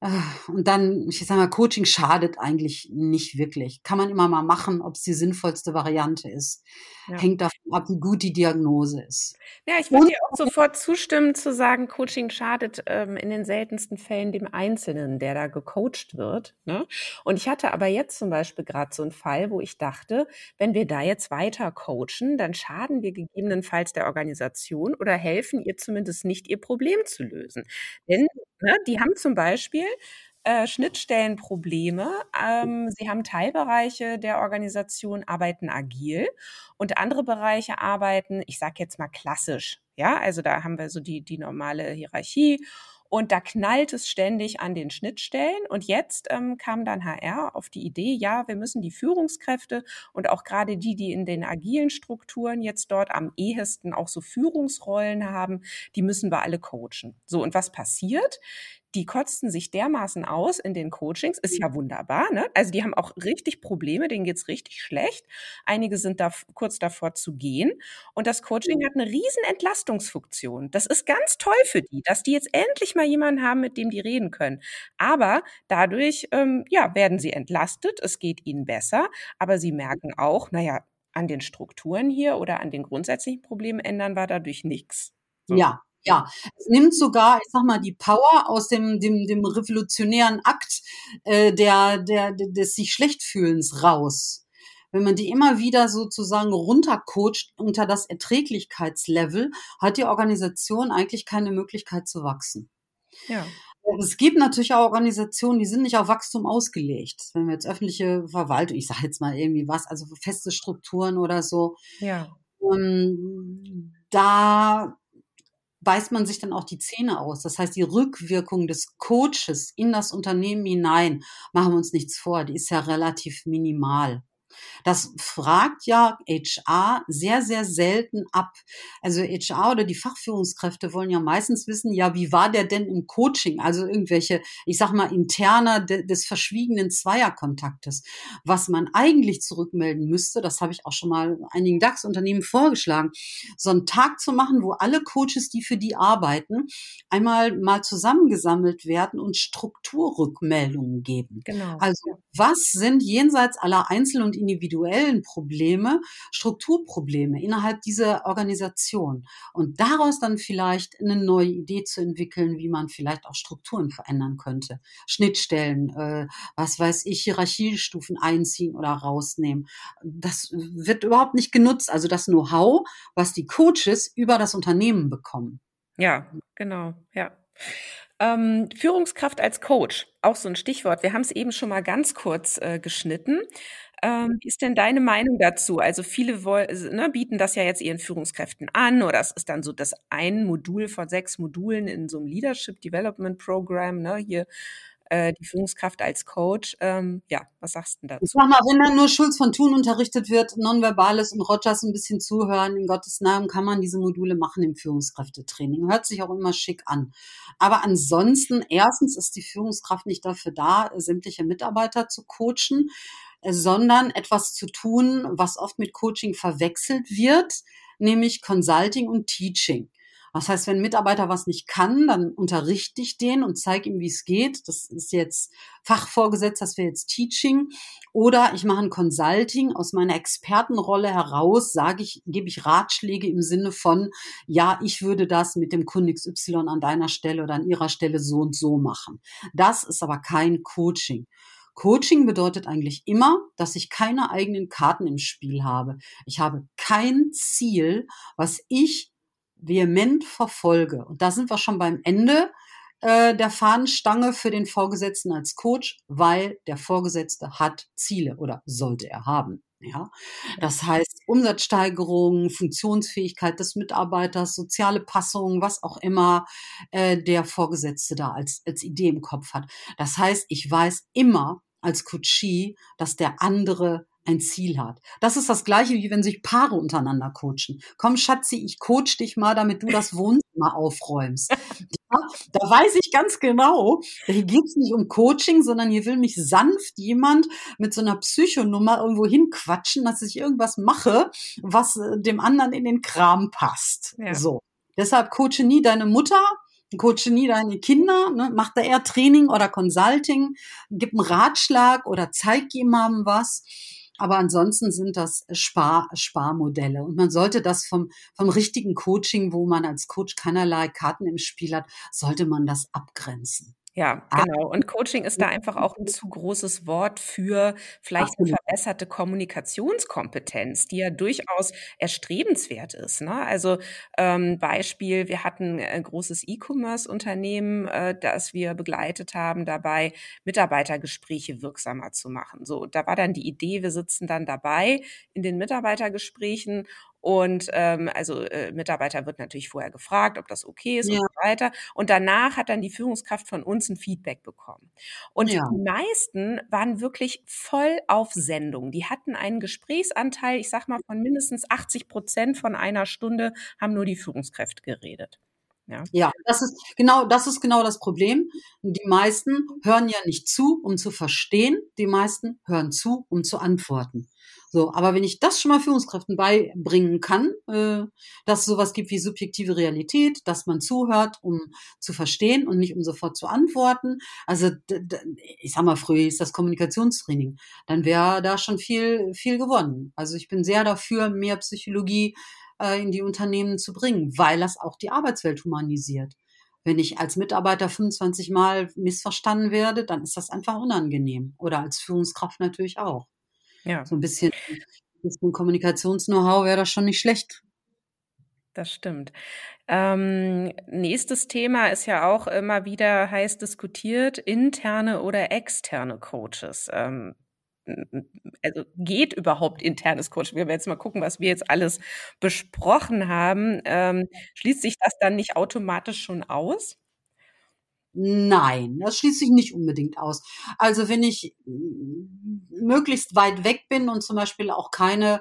und dann, ich sag mal, Coaching schadet eigentlich nicht wirklich. Kann man immer mal machen, ob es die sinnvollste Variante ist. Ja. Hängt davon ab, wie gut die Diagnose ist. Ja, ich würde dir auch sofort zustimmen zu sagen, Coaching schadet ähm, in den seltensten Fällen dem Einzelnen, der da gecoacht wird. Ne? Und ich hatte aber jetzt zum Beispiel gerade so einen Fall, wo ich dachte, wenn wir da jetzt weiter coachen, dann schaden wir gegebenenfalls der Organisation oder helfen ihr zumindest nicht, ihr Problem zu lösen. Denn ne, die haben zum Beispiel äh, Schnittstellenprobleme. Ähm, sie haben Teilbereiche der Organisation, arbeiten agil und andere Bereiche arbeiten, ich sage jetzt mal klassisch. Ja, also da haben wir so die, die normale Hierarchie und da knallt es ständig an den Schnittstellen. Und jetzt ähm, kam dann HR auf die Idee, ja, wir müssen die Führungskräfte und auch gerade die, die in den agilen Strukturen jetzt dort am ehesten auch so Führungsrollen haben, die müssen wir alle coachen. So, und was passiert? Die kotzten sich dermaßen aus in den Coachings, ist ja wunderbar, ne? Also die haben auch richtig Probleme, denen geht's richtig schlecht. Einige sind da kurz davor zu gehen. Und das Coaching hat eine riesen Entlastungsfunktion. Das ist ganz toll für die, dass die jetzt endlich mal jemanden haben, mit dem die reden können. Aber dadurch, ähm, ja, werden sie entlastet, es geht ihnen besser, aber sie merken auch, naja, an den Strukturen hier oder an den grundsätzlichen Problemen ändern war dadurch nichts. So. Ja, ja, es nimmt sogar, ich sag mal, die Power aus dem, dem, dem revolutionären Akt äh, der, der, des sich schlecht fühlens raus. Wenn man die immer wieder sozusagen runtercoacht unter das Erträglichkeitslevel, hat die Organisation eigentlich keine Möglichkeit zu wachsen. Ja. Es gibt natürlich auch Organisationen, die sind nicht auf Wachstum ausgelegt. Wenn wir jetzt öffentliche Verwaltung, ich sage jetzt mal irgendwie was, also feste Strukturen oder so. Ja. Ähm, da beißt man sich dann auch die Zähne aus. Das heißt, die Rückwirkung des Coaches in das Unternehmen hinein, machen wir uns nichts vor, die ist ja relativ minimal. Das fragt ja HR sehr, sehr selten ab. Also HR oder die Fachführungskräfte wollen ja meistens wissen, ja, wie war der denn im Coaching? Also irgendwelche, ich sag mal, interner de, des verschwiegenen Zweierkontaktes. Was man eigentlich zurückmelden müsste, das habe ich auch schon mal einigen DAX-Unternehmen vorgeschlagen, so einen Tag zu machen, wo alle Coaches, die für die arbeiten, einmal mal zusammengesammelt werden und Strukturrückmeldungen geben. Genau. Also was sind jenseits aller Einzel- und individuellen Probleme Strukturprobleme innerhalb dieser Organisation und daraus dann vielleicht eine neue Idee zu entwickeln, wie man vielleicht auch Strukturen verändern könnte. Schnittstellen, äh, was weiß ich, Hierarchiestufen einziehen oder rausnehmen. Das wird überhaupt nicht genutzt. Also das Know-how, was die Coaches über das Unternehmen bekommen. Ja, genau, ja. Ähm, Führungskraft als Coach, auch so ein Stichwort. Wir haben es eben schon mal ganz kurz äh, geschnitten. Ähm, wie ist denn deine Meinung dazu? Also viele ne, bieten das ja jetzt ihren Führungskräften an oder es ist dann so das ein Modul von sechs Modulen in so einem Leadership Development Program, ne, hier äh, die Führungskraft als Coach. Ähm, ja, was sagst du dazu? Ich sag mal, wenn dann nur Schulz von Thun unterrichtet wird, Nonverbales und Rogers ein bisschen zuhören, in Gottes Namen kann man diese Module machen im Führungskräftetraining. Hört sich auch immer schick an. Aber ansonsten, erstens ist die Führungskraft nicht dafür da, sämtliche Mitarbeiter zu coachen, sondern etwas zu tun, was oft mit Coaching verwechselt wird, nämlich Consulting und Teaching. Das heißt, wenn ein Mitarbeiter was nicht kann, dann unterrichte ich den und zeige ihm, wie es geht. Das ist jetzt Fachvorgesetzt, das wäre jetzt Teaching. Oder ich mache ein Consulting aus meiner Expertenrolle heraus, sage ich, gebe ich Ratschläge im Sinne von, ja, ich würde das mit dem Kunden XY an deiner Stelle oder an ihrer Stelle so und so machen. Das ist aber kein Coaching. Coaching bedeutet eigentlich immer, dass ich keine eigenen Karten im Spiel habe. Ich habe kein Ziel, was ich vehement verfolge. Und da sind wir schon beim Ende äh, der Fahnenstange für den Vorgesetzten als Coach, weil der Vorgesetzte hat Ziele oder sollte er haben. Ja, das heißt Umsatzsteigerung, Funktionsfähigkeit des Mitarbeiters, soziale Passung, was auch immer äh, der Vorgesetzte da als, als Idee im Kopf hat. Das heißt, ich weiß immer als Coachie, dass der andere ein Ziel hat. Das ist das Gleiche, wie wenn sich Paare untereinander coachen. Komm, Schatzi, ich coach dich mal, damit du das Wohnzimmer aufräumst. Ja, da weiß ich ganz genau, hier geht's nicht um Coaching, sondern hier will mich sanft jemand mit so einer Psychonummer irgendwo hinquatschen, dass ich irgendwas mache, was äh, dem anderen in den Kram passt. Ja. So. Deshalb coache nie deine Mutter, coache nie deine Kinder, ne? mach da eher Training oder Consulting, gib einen Ratschlag oder zeig jemandem was. Aber ansonsten sind das Spar Sparmodelle. Und man sollte das vom, vom richtigen Coaching, wo man als Coach keinerlei Karten im Spiel hat, sollte man das abgrenzen. Ja, ah. genau. Und Coaching ist da einfach auch ein zu großes Wort für vielleicht eine verbesserte Kommunikationskompetenz, die ja durchaus erstrebenswert ist. Ne? Also ähm, Beispiel, wir hatten ein großes E-Commerce-Unternehmen, äh, das wir begleitet haben, dabei Mitarbeitergespräche wirksamer zu machen. So, da war dann die Idee, wir sitzen dann dabei in den Mitarbeitergesprächen und ähm, also äh, Mitarbeiter wird natürlich vorher gefragt, ob das okay ist ja. und so weiter. Und danach hat dann die Führungskraft von uns ein Feedback bekommen. Und ja. die meisten waren wirklich voll auf Sendung. Die hatten einen Gesprächsanteil, ich sag mal, von mindestens 80 Prozent von einer Stunde haben nur die Führungskräfte geredet. Ja. ja, das ist genau, das ist genau das Problem. Die meisten hören ja nicht zu, um zu verstehen. Die meisten hören zu, um zu antworten. So, aber wenn ich das schon mal Führungskräften beibringen kann, äh, dass es sowas gibt wie subjektive Realität, dass man zuhört, um zu verstehen und nicht um sofort zu antworten. Also ich sag mal, früher ist das Kommunikationstraining, dann wäre da schon viel, viel gewonnen. Also ich bin sehr dafür, mehr Psychologie äh, in die Unternehmen zu bringen, weil das auch die Arbeitswelt humanisiert. Wenn ich als Mitarbeiter 25 Mal missverstanden werde, dann ist das einfach unangenehm. Oder als Führungskraft natürlich auch. Ja. So ein bisschen, bisschen Kommunikations-Know-how wäre das schon nicht schlecht. Das stimmt. Ähm, nächstes Thema ist ja auch immer wieder heiß diskutiert, interne oder externe Coaches. Ähm, also geht überhaupt internes Coaching? Wir werden jetzt mal gucken, was wir jetzt alles besprochen haben. Ähm, schließt sich das dann nicht automatisch schon aus? Nein, das schließt sich nicht unbedingt aus. Also wenn ich möglichst weit weg bin und zum Beispiel auch keine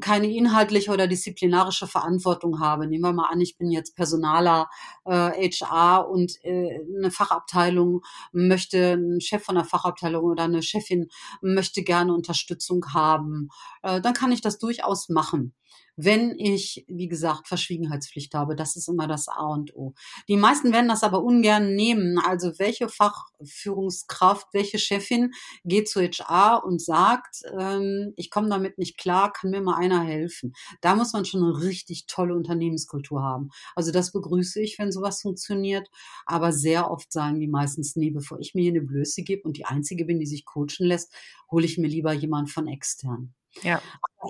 keine inhaltliche oder disziplinarische Verantwortung habe. Nehmen wir mal an, ich bin jetzt Personaler äh, HR und äh, eine Fachabteilung möchte, ein Chef von der Fachabteilung oder eine Chefin möchte gerne Unterstützung haben, äh, dann kann ich das durchaus machen. wenn ich, wie gesagt, Verschwiegenheitspflicht habe. Das ist immer das A und O. Die meisten werden das aber ungern nehmen. Also welche Fachführungskraft, welche Chefin geht zu HR und sagt, ähm, ich komme damit nicht klar, kann mir mal einer helfen. Da muss man schon eine richtig tolle Unternehmenskultur haben. Also das begrüße ich, wenn sowas funktioniert. Aber sehr oft sagen die meistens, nee, bevor ich mir hier eine Blöße gebe und die Einzige bin, die sich coachen lässt, hole ich mir lieber jemanden von extern. Ja.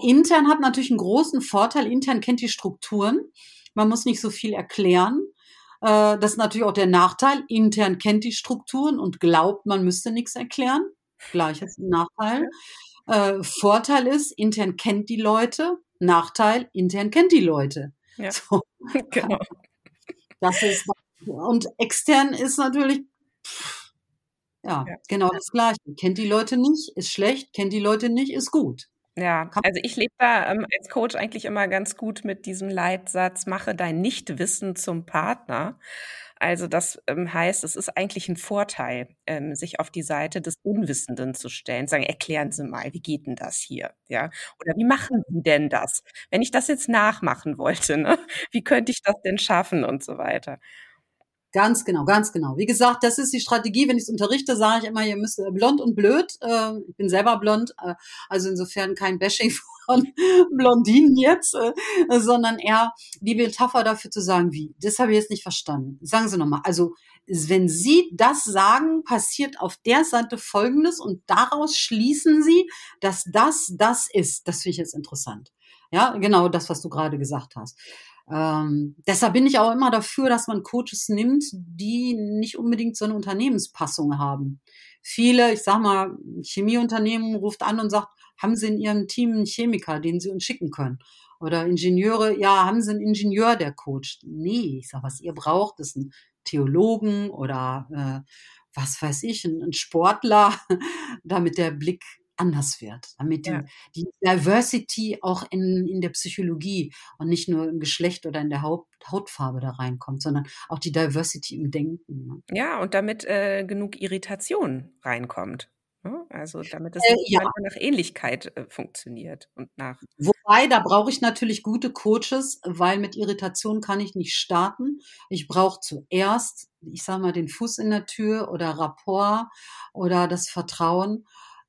Intern hat natürlich einen großen Vorteil. Intern kennt die Strukturen. Man muss nicht so viel erklären. Äh, das ist natürlich auch der Nachteil. Intern kennt die Strukturen und glaubt, man müsste nichts erklären. Gleiches Nachteil. Äh, Vorteil ist, intern kennt die Leute. Nachteil, intern kennt die Leute. Ja. So. Genau. Das ist, und extern ist natürlich, ja, ja, genau das Gleiche. Kennt die Leute nicht, ist schlecht, kennt die Leute nicht, ist gut. Ja, also ich lebe da ähm, als Coach eigentlich immer ganz gut mit diesem Leitsatz, mache dein Nichtwissen zum Partner. Also das ähm, heißt, es ist eigentlich ein Vorteil, ähm, sich auf die Seite des Unwissenden zu stellen, sagen, erklären Sie mal, wie geht denn das hier? Ja, oder wie machen Sie denn das? Wenn ich das jetzt nachmachen wollte, ne? wie könnte ich das denn schaffen und so weiter? Ganz genau, ganz genau. Wie gesagt, das ist die Strategie. Wenn ich es unterrichte, sage ich immer, ihr müsst äh, blond und blöd. Äh, ich bin selber blond, äh, also insofern kein Bashing von Blondinen jetzt, äh, sondern eher die Metapher dafür zu sagen, wie. Das habe ich jetzt nicht verstanden. Sagen Sie nochmal. Also wenn Sie das sagen, passiert auf der Seite Folgendes und daraus schließen Sie, dass das das ist. Das finde ich jetzt interessant. Ja, genau das, was du gerade gesagt hast. Ähm, deshalb bin ich auch immer dafür, dass man Coaches nimmt, die nicht unbedingt so eine Unternehmenspassung haben. Viele, ich sag mal, Chemieunternehmen ruft an und sagt, haben Sie in Ihrem Team einen Chemiker, den Sie uns schicken können? Oder Ingenieure, ja, haben Sie einen Ingenieur, der coacht? Nee, ich sag, was ihr braucht, ist ein Theologen oder äh, was weiß ich, ein, ein Sportler, damit der Blick anders wird, damit ja. die, die, Diversity auch in, in der Psychologie und nicht nur im Geschlecht oder in der Haut, Hautfarbe da reinkommt, sondern auch die Diversity im Denken. Ne? Ja, und damit äh, genug Irritation reinkommt. Ne? Also damit es äh, ja. nach Ähnlichkeit äh, funktioniert und nach. Wobei, da brauche ich natürlich gute Coaches, weil mit Irritation kann ich nicht starten. Ich brauche zuerst, ich sage mal, den Fuß in der Tür oder Rapport oder das Vertrauen.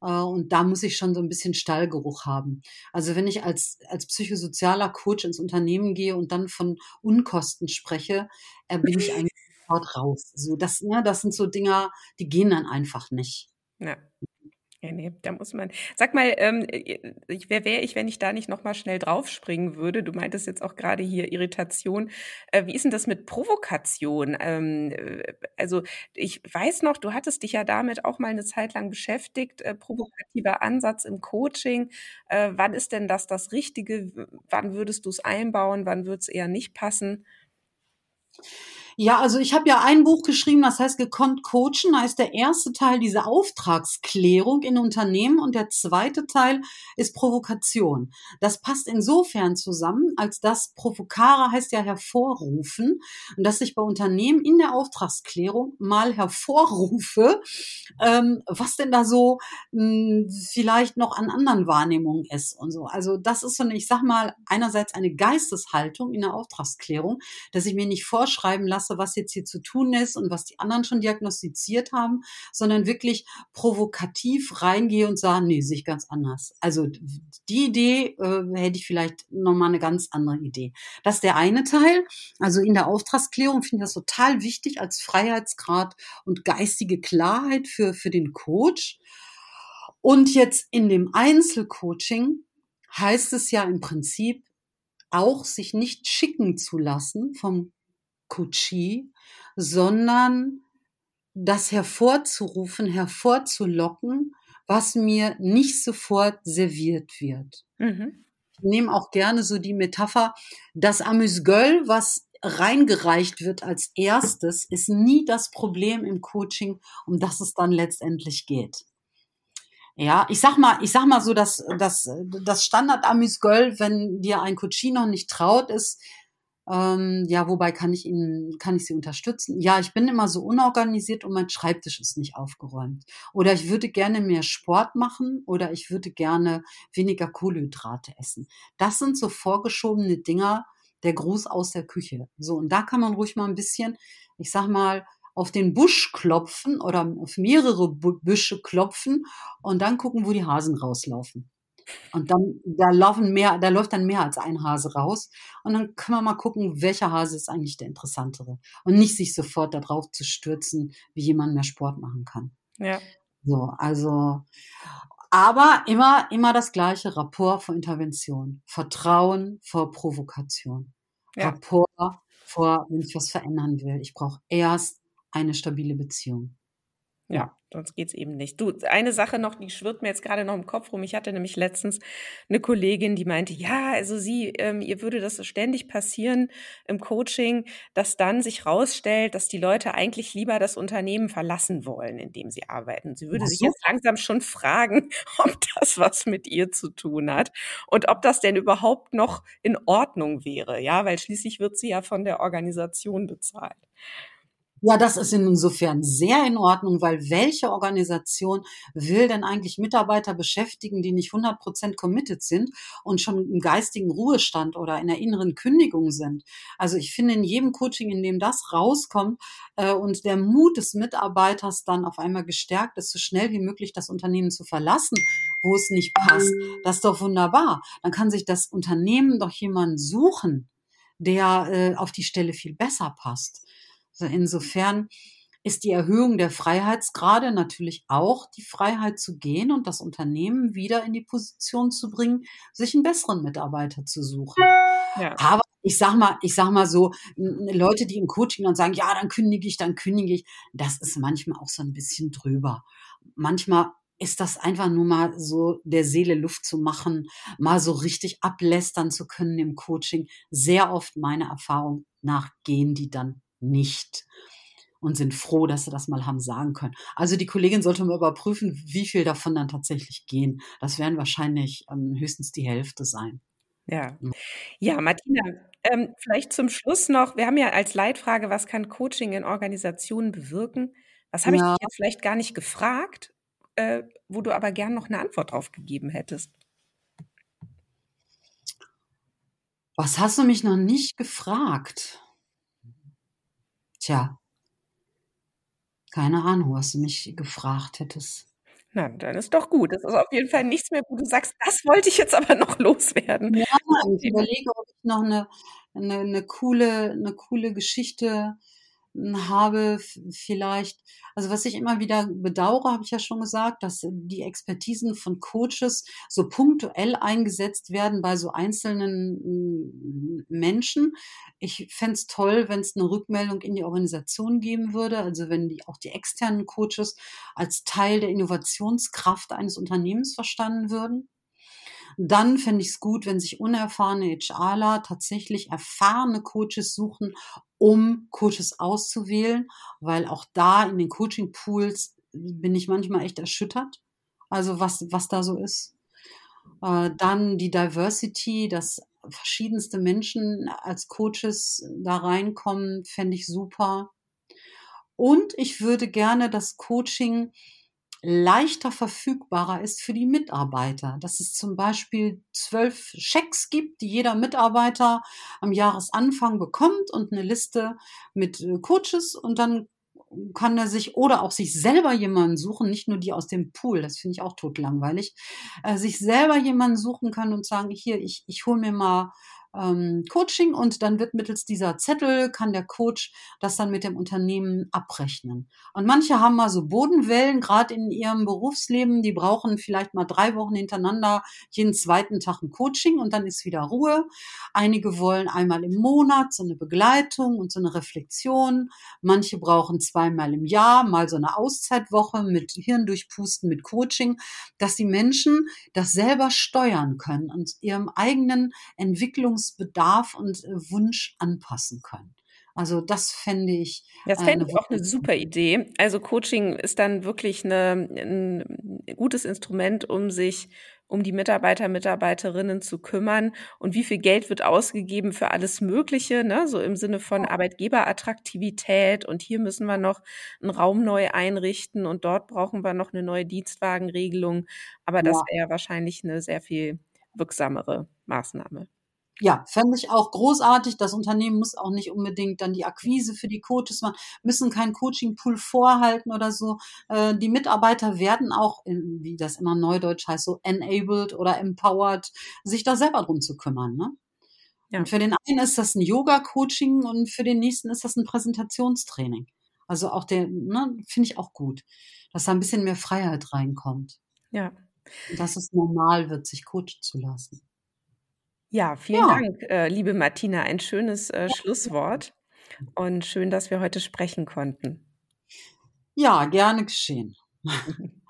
Äh, und da muss ich schon so ein bisschen Stallgeruch haben. Also wenn ich als, als psychosozialer Coach ins Unternehmen gehe und dann von Unkosten spreche, äh, bin ich eigentlich sofort raus. So, das, ne, das sind so Dinger, die gehen dann einfach nicht. Ja. Ja, nee, da muss man. Sag mal, ähm, ich, wer wäre ich, wenn ich da nicht nochmal schnell draufspringen würde? Du meintest jetzt auch gerade hier Irritation. Äh, wie ist denn das mit Provokation? Ähm, äh, also ich weiß noch, du hattest dich ja damit auch mal eine Zeit lang beschäftigt. Äh, provokativer Ansatz im Coaching. Äh, wann ist denn das das Richtige? Wann würdest du es einbauen? Wann wird es eher nicht passen? Ja, also ich habe ja ein Buch geschrieben, das heißt gekonnt coachen. Da ist der erste Teil diese Auftragsklärung in Unternehmen und der zweite Teil ist Provokation. Das passt insofern zusammen, als das Provokare heißt ja hervorrufen und dass ich bei Unternehmen in der Auftragsklärung mal hervorrufe, ähm, was denn da so mh, hm, vielleicht noch an anderen Wahrnehmungen ist und so. Also das ist so eine, ich sag mal, einerseits eine Geisteshaltung in der Auftragsklärung, dass ich mir nicht vorschreiben lasse, lasse, was jetzt hier zu tun ist und was die anderen schon diagnostiziert haben, sondern wirklich provokativ reingehe und sage, nee, sehe ich ganz anders. Also die Idee äh, hätte ich vielleicht nochmal eine ganz andere Idee. Das ist der eine Teil. Also in der Auftragsklärung finde ich das total wichtig als Freiheitsgrad und geistige Klarheit für, für den Coach. Und jetzt in dem Einzelcoaching heißt es ja im Prinzip, auch sich nicht schicken zu lassen vom Coachie, sondern das hervorzurufen, hervorzulocken, was mir nicht sofort serviert wird. Mhm. Ich nehme auch gerne so die Metapher, das Amüsgöl, was reingereicht wird als erstes, ist nie das Problem im Coaching, um das es dann letztendlich geht. Ja, ich sag mal, ich sag mal so, dass das, das Standard Amüsgöl, wenn dir ein Coachie noch nicht traut, ist, Ähm, ja, wobei kann ich Ihnen, kann ich Sie unterstützen? Ja, ich bin immer so unorganisiert und mein Schreibtisch ist nicht aufgeräumt. Oder ich würde gerne mehr Sport machen oder ich würde gerne weniger Kohlenhydrate essen. Das sind so vorgeschobene Dinger, der Gruß aus der Küche. So, und da kann man ruhig mal ein bisschen, ich sag mal, auf den Busch klopfen oder auf mehrere Büsche klopfen und dann gucken, wo die Hasen rauslaufen. Und dann, da laufen mehr, da läuft dann mehr als ein Hase raus. Und dann können wir mal gucken, welcher Hase ist eigentlich der interessantere. Und nicht sich sofort darauf zu stürzen, wie jemand mehr Sport machen kann. Ja. So, also, aber immer, immer das gleiche Rapport vor Intervention. Vertrauen vor Provokation. Ja. Rapport vor, wenn ich was verändern will. Ich brauche erst eine stabile Beziehung. Ja, sonst geht's eben nicht. Du, eine Sache noch, die schwirrt mir jetzt gerade noch im Kopf rum. Ich hatte nämlich letztens eine Kollegin, die meinte, ja, also sie, ähm, ihr würde das so ständig passieren im Coaching, dass dann sich rausstellt, dass die Leute eigentlich lieber das Unternehmen verlassen wollen, in dem sie arbeiten. Sie würde sich jetzt langsam schon fragen, ob das was mit ihr zu tun hat und ob das denn überhaupt noch in Ordnung wäre, ja, weil schließlich wird sie ja von der Organisation bezahlt. Ja, das ist insofern sehr in Ordnung, weil welche Organisation will denn eigentlich Mitarbeiter beschäftigen, die nicht 100 Prozent committed sind und schon im geistigen Ruhestand oder in der inneren Kündigung sind? Also ich finde in jedem Coaching, in dem das rauskommt äh, und der Mut des Mitarbeiters dann auf einmal gestärkt ist, so schnell wie möglich das Unternehmen zu verlassen, wo es nicht passt, das ist doch wunderbar. Dann kann sich das Unternehmen doch jemanden suchen, der äh, auf die Stelle viel besser passt. Also insofern ist die Erhöhung der Freiheitsgrade natürlich auch die Freiheit zu gehen und das Unternehmen wieder in die Position zu bringen, sich einen besseren Mitarbeiter zu suchen. Ja. Aber ich sag mal, ich sag mal so, Leute, die im Coaching dann sagen, ja, dann kündige ich, dann kündige ich, das ist manchmal auch so ein bisschen drüber. Manchmal ist das einfach nur mal so der Seele Luft zu machen, mal so richtig ablästern zu können im Coaching. Sehr oft meine Erfahrung nach gehen die dann nicht und sind froh, dass sie das mal haben sagen können. Also die Kollegin sollte mal überprüfen, wie viel davon dann tatsächlich gehen. Das werden wahrscheinlich ähm, höchstens die Hälfte sein. Ja, ja, Martina, ähm, vielleicht zum Schluss noch. Wir haben ja als Leitfrage, was kann Coaching in Organisationen bewirken? Was habe ja. ich dich jetzt vielleicht gar nicht gefragt, äh, wo du aber gern noch eine Antwort drauf gegeben hättest? Was hast du mich noch nicht gefragt? Tja, keine Ahnung, was du mich gefragt hättest. Na, dann ist doch gut. Das ist auf jeden Fall nichts mehr, wo du sagst, das wollte ich jetzt aber noch loswerden. Ja, ich überlege, ob ich noch eine, eine, eine coole, eine coole Geschichte habe vielleicht, also was ich immer wieder bedauere, habe ich ja schon gesagt, dass die Expertisen von Coaches so punktuell eingesetzt werden bei so einzelnen mm, Menschen. Ich fände es toll, wenn es eine Rückmeldung in die Organisation geben würde, also wenn die auch die externen Coaches als Teil der Innovationskraft eines Unternehmens verstanden würden. Dann fände ich es gut, wenn sich unerfahrene HRler tatsächlich erfahrene Coaches suchen, um Coaches auszuwählen, weil auch da in den Coaching-Pools bin ich manchmal echt erschüttert. Also was, was da so ist. Äh, dann die Diversity, dass verschiedenste Menschen als Coaches da reinkommen, fände ich super. Und ich würde gerne das Coaching leichter verfügbarer ist für die Mitarbeiter. Dass es zum Beispiel zwölf Schecks gibt, die jeder Mitarbeiter am Jahresanfang bekommt und eine Liste mit äh, Coaches und dann kann er sich oder auch sich selber jemanden suchen, nicht nur die aus dem Pool, das finde ich auch totlangweilig, äh, sich selber jemanden suchen kann und sagen, hier, ich, ich hole mir mal ähm, Coaching und dann wird mittels dieser Zettel kann der Coach das dann mit dem Unternehmen abrechnen. Und manche haben mal so Bodenwellen, gerade in ihrem Berufsleben, die brauchen vielleicht mal drei Wochen hintereinander jeden zweiten Tag ein Coaching und dann ist wieder Ruhe. Einige wollen einmal im Monat so eine Begleitung und so eine Reflexion. Manche brauchen zweimal im Jahr mal so eine Auszeitwoche mit Hirndurchpusten, mit Coaching, dass die Menschen das selber steuern können und ihrem eigenen Entwicklungs Bedarf und äh, Wunsch anpassen können. Also das fände ich. Das äh, fände ich auch eine super Idee. Also Coaching ist dann wirklich eine, ein gutes Instrument, um sich um die Mitarbeiter, Mitarbeiterinnen zu kümmern und wie viel Geld wird ausgegeben für alles Mögliche, ne? so im Sinne von Arbeitgeberattraktivität und hier müssen wir noch einen Raum neu einrichten und dort brauchen wir noch eine neue Dienstwagenregelung. Aber das Ja. wäre wahrscheinlich eine sehr viel wirksamere Maßnahme. Ja, fände ich auch großartig. Das Unternehmen muss auch nicht unbedingt dann die Akquise für die Coaches machen, müssen keinen Coaching-Pool vorhalten oder so. Äh, die Mitarbeiter werden auch, in, wie das immer neudeutsch heißt, so enabled oder empowered, sich da selber drum zu kümmern. Ne? Ja. Und für den einen ist das ein Yoga-Coaching und für den nächsten ist das ein Präsentationstraining. Also auch der, ne, finde ich auch gut, dass da ein bisschen mehr Freiheit reinkommt. Ja. Und dass es normal wird, sich coachen zu lassen. Ja, vielen Ja. Dank, äh, liebe Martina. Ein schönes äh, Schlusswort und schön, dass wir heute sprechen konnten. Ja, gerne geschehen.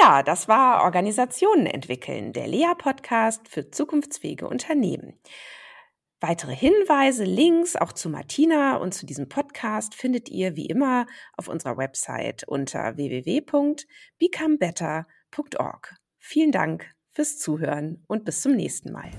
Ja, das war Organisationen entwickeln, der Lea-Podcast für zukunftsfähige Unternehmen. Weitere Hinweise, Links auch zu Martina und zu diesem Podcast findet ihr wie immer auf unserer Website unter www.becomebetter.org. Vielen Dank fürs Zuhören und bis zum nächsten Mal.